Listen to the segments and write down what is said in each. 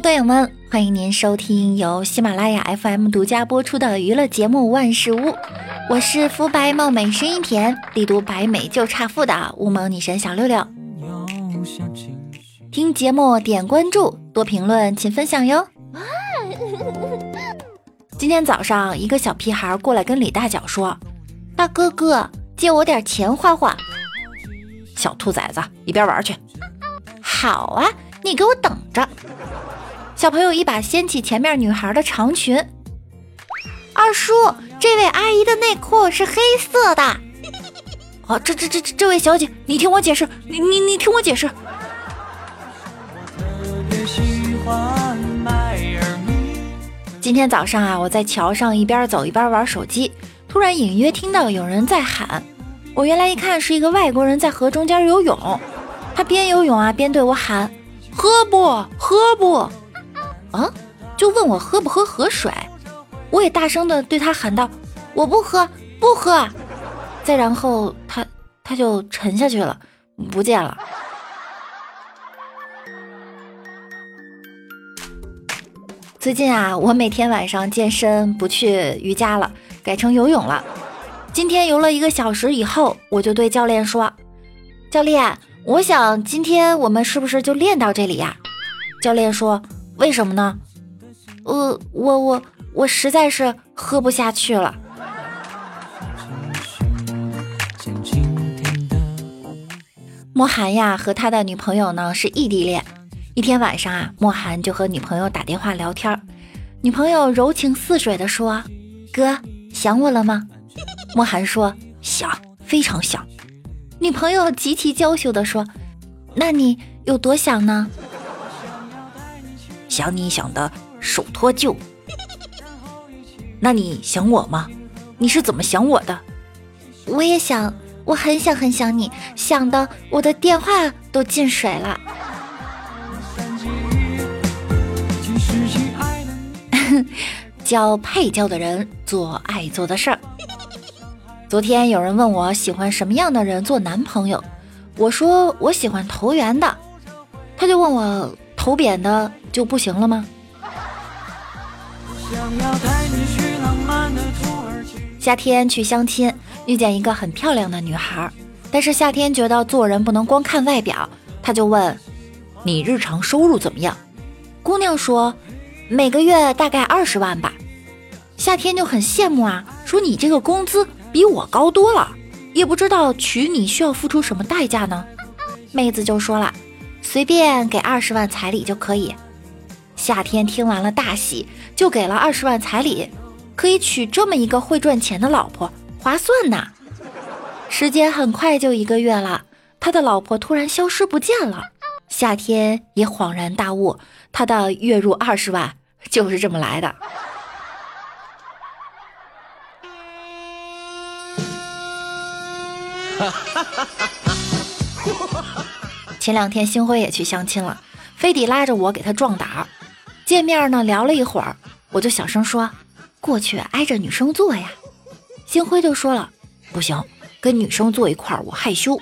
队友们，欢迎您收听由喜马拉雅 FM 独家播出的娱乐节目《万事屋》，我是肤白貌美、声音甜、力读百美就差富的乌蒙女神小六六。听节目点关注，多评论，请分享哟。今天早上，一个小屁孩过来跟李大脚说：“大哥哥，借我点钱花花。”小兔崽子，一边玩去。好啊，你给我等着。小朋友一把掀起前面女孩的长裙。二叔，这位阿姨的内裤是黑色的。好，这这这这位小姐，你听我解释，你你你听我解释。今天早上啊，我在桥上一边走一边玩手机，突然隐约听到有人在喊。我原来一看是一个外国人在河中间游泳，他边游泳啊边对我喊：“喝不喝不？”啊，就问我喝不喝河水。我也大声的对他喊道：“我不喝，不喝。”再然后他他就沉下去了，不见了。最近啊，我每天晚上健身不去瑜伽了，改成游泳了。今天游了一个小时以后，我就对教练说：“教练，我想今天我们是不是就练到这里呀？”教练说：“为什么呢？”呃，我我我实在是喝不下去了。莫寒呀和他的女朋友呢是异地恋。一天晚上啊，莫寒就和女朋友打电话聊天，女朋友柔情似水的说：“哥，想我了吗？” 莫寒说：“想，非常想。”女朋友极其娇羞的说：“那你有多想呢？”想你想的手脱臼。那你想我吗？你是怎么想我的？我也想，我很想很想你，想的我的电话都进水了。教配教的人做爱做的事儿。昨天有人问我喜欢什么样的人做男朋友，我说我喜欢投缘的，他就问我头扁的就不行了吗？夏天去相亲，遇见一个很漂亮的女孩，但是夏天觉得做人不能光看外表，他就问你日常收入怎么样？姑娘说。每个月大概二十万吧，夏天就很羡慕啊，说你这个工资比我高多了，也不知道娶你需要付出什么代价呢。妹子就说了，随便给二十万彩礼就可以。夏天听完了大喜，就给了二十万彩礼，可以娶这么一个会赚钱的老婆，划算呐。时间很快就一个月了，他的老婆突然消失不见了，夏天也恍然大悟，他的月入二十万。就是这么来的。前两天星辉也去相亲了，非得拉着我给他壮胆。见面呢，聊了一会儿，我就小声说：“过去挨着女生坐呀。”星辉就说了：“不行，跟女生坐一块儿我害羞。”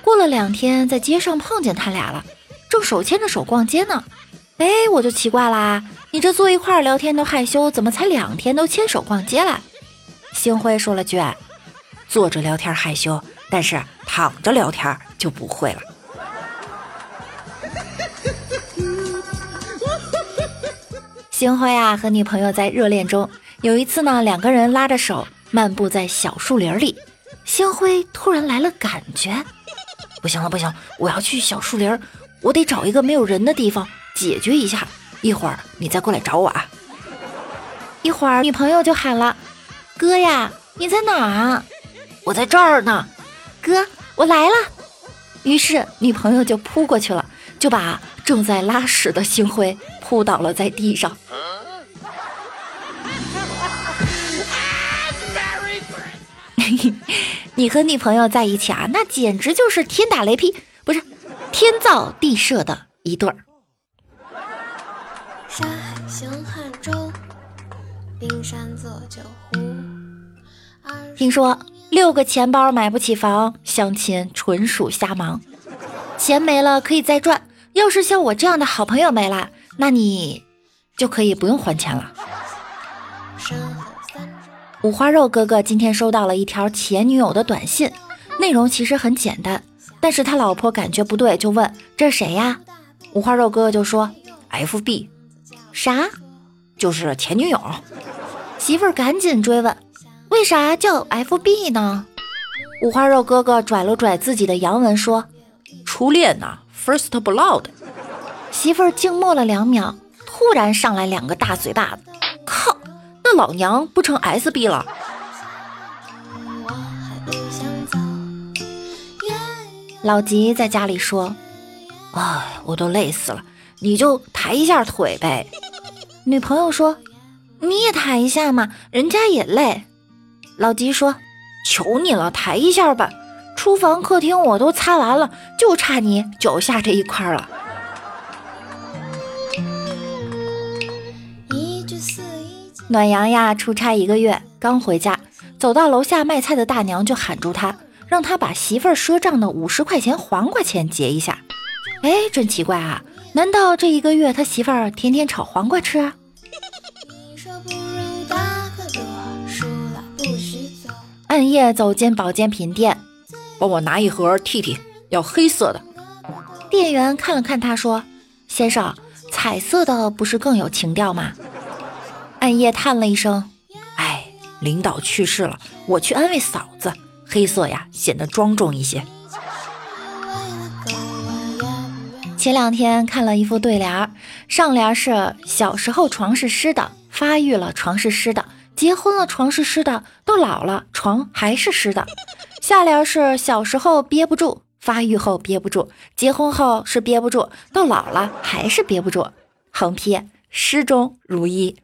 过了两天，在街上碰见他俩了，正手牵着手逛街呢。哎，我就奇怪啦，你这坐一块儿聊天都害羞，怎么才两天都牵手逛街了？星辉说了句：“坐着聊天害羞，但是躺着聊天就不会了。”星辉啊，和女朋友在热恋中，有一次呢，两个人拉着手漫步在小树林里，星辉突然来了感觉，不行了，不行，我要去小树林，我得找一个没有人的地方。解决一下，一会儿你再过来找我啊！一会儿女朋友就喊了：“哥呀，你在哪啊？”“我在这儿呢。”“哥，我来了。”于是女朋友就扑过去了，就把正在拉屎的星辉扑倒了在地上。你和女朋友在一起啊，那简直就是天打雷劈，不是天造地设的一对儿。山海行汉舟，冰山作酒壶。听说六个钱包买不起房，相亲纯属瞎忙。钱没了可以再赚，要是像我这样的好朋友没了，那你就可以不用还钱了。五花肉哥哥今天收到了一条前女友的短信，内容其实很简单，但是他老婆感觉不对，就问这是谁呀？五花肉哥哥就说 F B，啥？就是前女友。媳妇儿赶紧追问，为啥叫 F B 呢？五花肉哥哥拽了拽自己的洋文说，初恋呐，First Blood。媳妇儿静默了两秒，突然上来两个大嘴巴子，靠！那老娘不成 S B 了。老吉在家里说：“哎，我都累死了，你就抬一下腿呗。”女朋友说：“你也抬一下嘛，人家也累。”老吉说：“求你了，抬一下吧。厨房、客厅我都擦完了，就差你脚下这一块了。”暖阳呀，出差一个月，刚回家，走到楼下卖菜的大娘就喊住他，让他把媳妇儿赊账的五十块钱黄瓜钱结一下。哎，真奇怪啊，难道这一个月他媳妇儿天天炒黄瓜吃？暗夜走进保健品店，帮我拿一盒替替要黑色的。店员看了看他，说：“先生，彩色的不是更有情调吗？”暗夜叹了一声：“哎，领导去世了，我去安慰嫂子。黑色呀，显得庄重一些。”前两天看了一副对联，上联是“小时候床是湿的，发育了床是湿的，结婚了床是湿的，到老了床还是湿的”。下联是“小时候憋不住，发育后憋不住，结婚后是憋不住，到老了还是憋不住”。横批：诗中如一。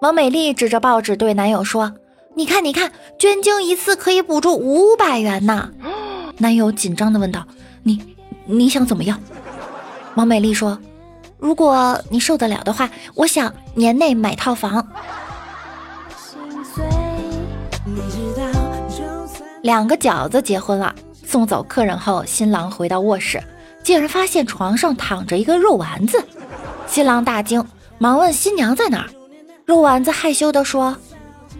王美丽指着报纸对男友说：“你看，你看，捐精一次可以补助五百元呢。”男友紧张的问道：“你你想怎么样？”王美丽说：“如果你受得了的话，我想年内买套房。”两个饺子结婚了，送走客人后，新郎回到卧室，竟然发现床上躺着一个肉丸子。新郎大惊，忙问新娘在哪儿。肉丸子害羞地说：“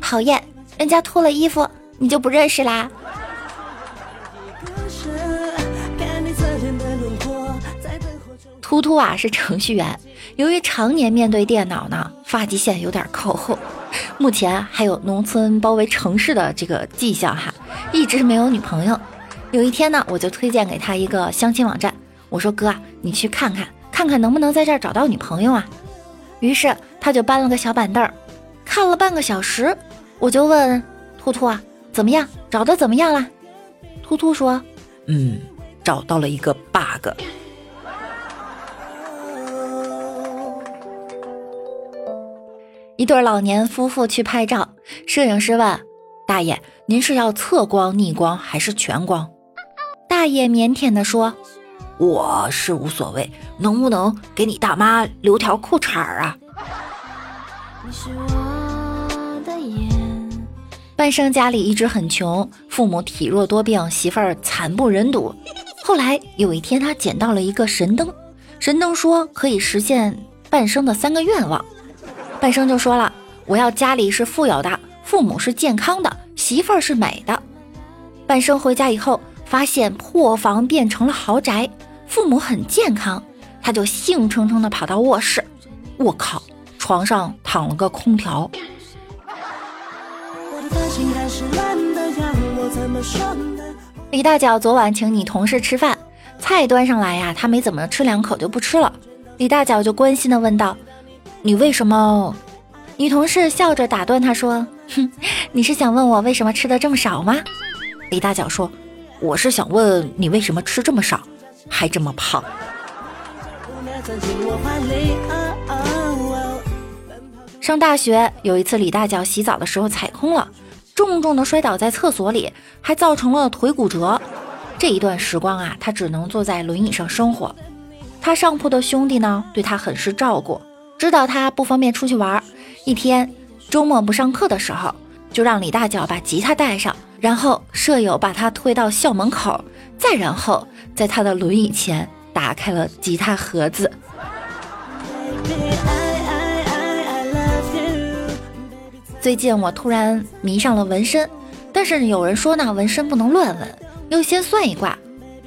讨厌，人家脱了衣服，你就不认识啦。”突突啊是程序员，由于常年面对电脑呢，发际线有点靠后，目前还有农村包围城市的这个迹象哈，一直没有女朋友。有一天呢，我就推荐给他一个相亲网站，我说：“哥，你去看看，看看能不能在这儿找到女朋友啊。”于是。他就搬了个小板凳儿，看了半个小时，我就问突突啊，怎么样？找的怎么样了？突突说，嗯，找到了一个 bug。一对老年夫妇去拍照，摄影师问大爷：“您是要侧光、逆光还是全光？”大爷腼腆地说：“我是无所谓，能不能给你大妈留条裤衩啊？”半生家里一直很穷，父母体弱多病，媳妇儿惨不忍睹。后来有一天，他捡到了一个神灯，神灯说可以实现半生的三个愿望。半生就说了：“我要家里是富有的，父母是健康的，媳妇儿是美的。”半生回家以后，发现破房变成了豪宅，父母很健康，他就兴冲冲地跑到卧室。我靠！床上躺了个空调。李大脚昨晚请你同事吃饭，菜端上来呀，他没怎么吃两口就不吃了。李大脚就关心的问道：“你为什么？”女同事笑着打断他说：“哼，你是想问我为什么吃的这么少吗？”李大脚说：“我是想问你为什么吃这么少，还这么胖。”上大学有一次，李大脚洗澡的时候踩空了，重重的摔倒在厕所里，还造成了腿骨折。这一段时光啊，他只能坐在轮椅上生活。他上铺的兄弟呢，对他很是照顾，知道他不方便出去玩。一天，周末不上课的时候，就让李大脚把吉他带上，然后舍友把他推到校门口，再然后在他的轮椅前打开了吉他盒子。最近我突然迷上了纹身，但是有人说呢，纹身不能乱纹，要先算一卦。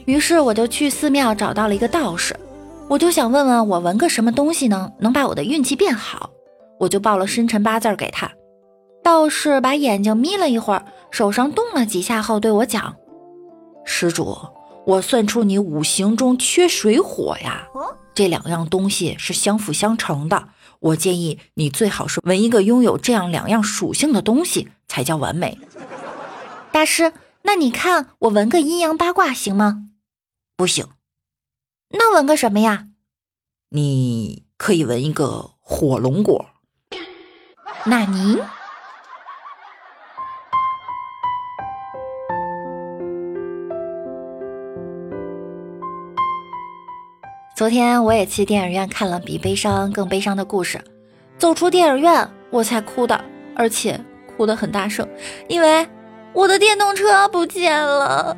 于是我就去寺庙找到了一个道士，我就想问问我纹个什么东西呢，能把我的运气变好。我就报了生辰八字给他。道士把眼睛眯了一会儿，手上动了几下后对我讲：“施主，我算出你五行中缺水火呀，这两样东西是相辅相成的。”我建议你最好是纹一个拥有这样两样属性的东西，才叫完美。大师，那你看我纹个阴阳八卦行吗？不行。那纹个什么呀？你可以纹一个火龙果。那您？昨天我也去电影院看了比悲伤更悲伤的故事，走出电影院我才哭的，而且哭得很大声，因为我的电动车不见了。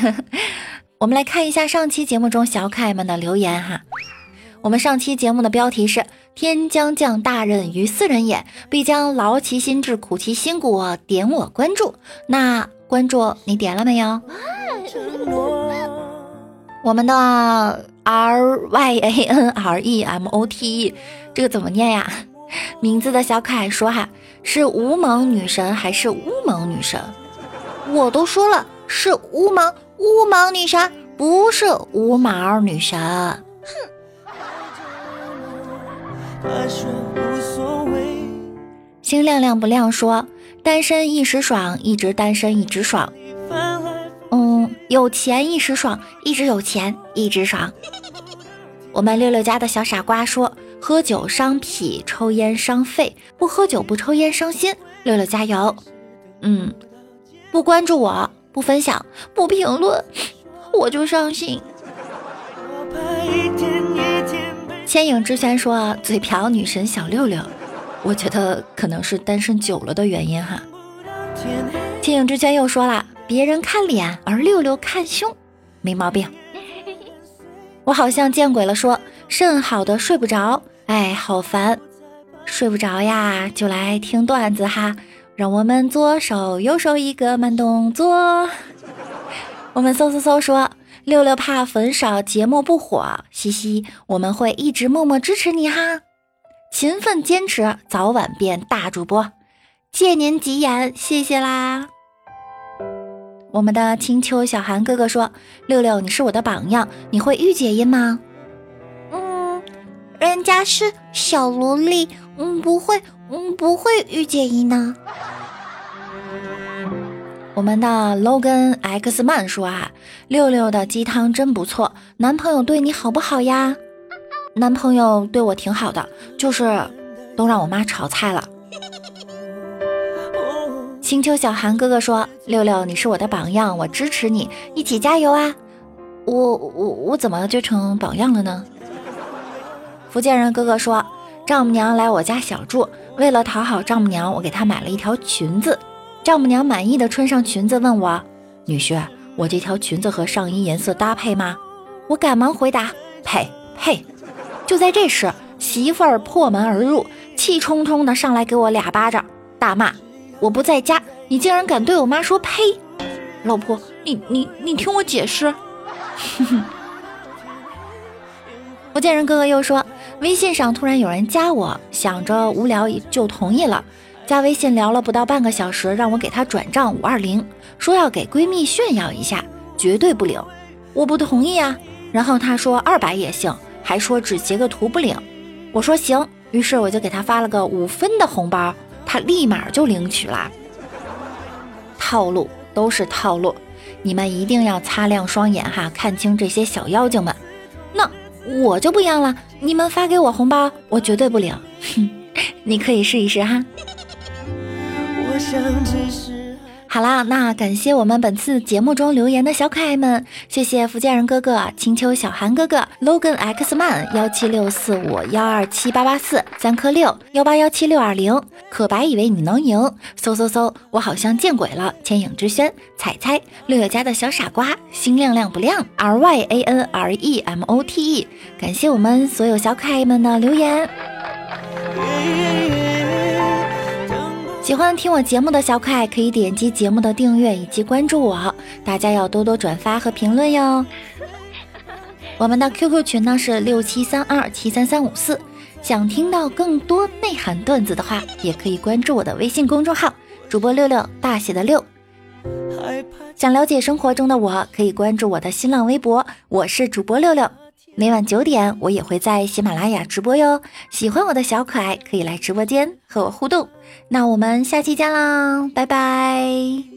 我们来看一下上期节目中小可爱们的留言哈。我们上期节目的标题是“天将降大任于斯人也，必将劳其心志，苦其心骨”，点我关注。那。关注你点了没有？我们的 R Y A N R E M O T E 这个怎么念呀？名字的小可爱说哈，是无蒙女神还是乌蒙女神？我都说了是乌蒙乌毛女神，不是无毛女神。哼。星亮亮不亮说。单身一时爽，一直单身一直爽。嗯，有钱一时爽，一直有钱一直爽。我们六六家的小傻瓜说：喝酒伤脾，抽烟伤肺，不喝酒不抽烟伤心。六六加油！嗯，不关注我，不分享，不评论，我就伤心。千影之轩说：嘴瓢女神小六六。我觉得可能是单身久了的原因哈。千影之圈又说了，别人看脸，而六六看胸，没毛病。我好像见鬼了，说肾好的睡不着，哎，好烦，睡不着呀，就来听段子哈。让我们左手右手一个慢动作。我们搜搜搜说，六六怕粉少，节目不火，嘻嘻，我们会一直默默支持你哈。勤奋坚持，早晚变大主播。借您吉言，谢谢啦。我们的青丘小韩哥哥说：“六六，你是我的榜样，你会御姐音吗？”嗯，人家是小萝莉，嗯，不会，嗯，不会御姐音呢。我们的 Logan X Man 说：“啊，六六的鸡汤真不错，男朋友对你好不好呀？”男朋友对我挺好的，就是都让我妈炒菜了。青丘小韩哥哥说：“六六，你是我的榜样，我支持你，一起加油啊！”我我我怎么就成榜样了呢？福建人哥哥说：“丈母娘来我家小住，为了讨好丈母娘，我给她买了一条裙子。丈母娘满意的穿上裙子，问我：女婿，我这条裙子和上衣颜色搭配吗？我赶忙回答：配配。”就在这时，媳妇儿破门而入，气冲冲的上来给我俩巴掌，大骂：“我不在家，你竟然敢对我妈说呸！老婆，你你你听我解释。”福建人哥哥又说，微信上突然有人加我，想着无聊就同意了。加微信聊了不到半个小时，让我给他转账五二零，说要给闺蜜炫耀一下，绝对不领。我不同意啊，然后他说二百也行。还说只截个图不领，我说行，于是我就给他发了个五分的红包，他立马就领取了。套路都是套路，你们一定要擦亮双眼哈，看清这些小妖精们。那我就不一样了，你们发给我红包，我绝对不领。哼，你可以试一试哈。好啦，那感谢我们本次节目中留言的小可爱们，谢谢福建人哥哥、青秋小韩哥哥、Logan X Man 幺七六四五幺二七八八四三颗六幺八幺七六二零，可白以为你能赢，嗖嗖嗖，我好像见鬼了！千影之轩、彩彩、六月家的小傻瓜、星亮亮不亮、R Y A N R E M O T E，感谢我们所有小可爱们的留言。喜欢听我节目的小可爱可以点击节目的订阅以及关注我，大家要多多转发和评论哟。我们的 QQ 群呢是六七三二七三三五四，想听到更多内涵段子的话，也可以关注我的微信公众号主播六六大写的六。想了解生活中的我，可以关注我的新浪微博，我是主播六六。每晚九点，我也会在喜马拉雅直播哟。喜欢我的小可爱，可以来直播间和我互动。那我们下期见啦，拜拜。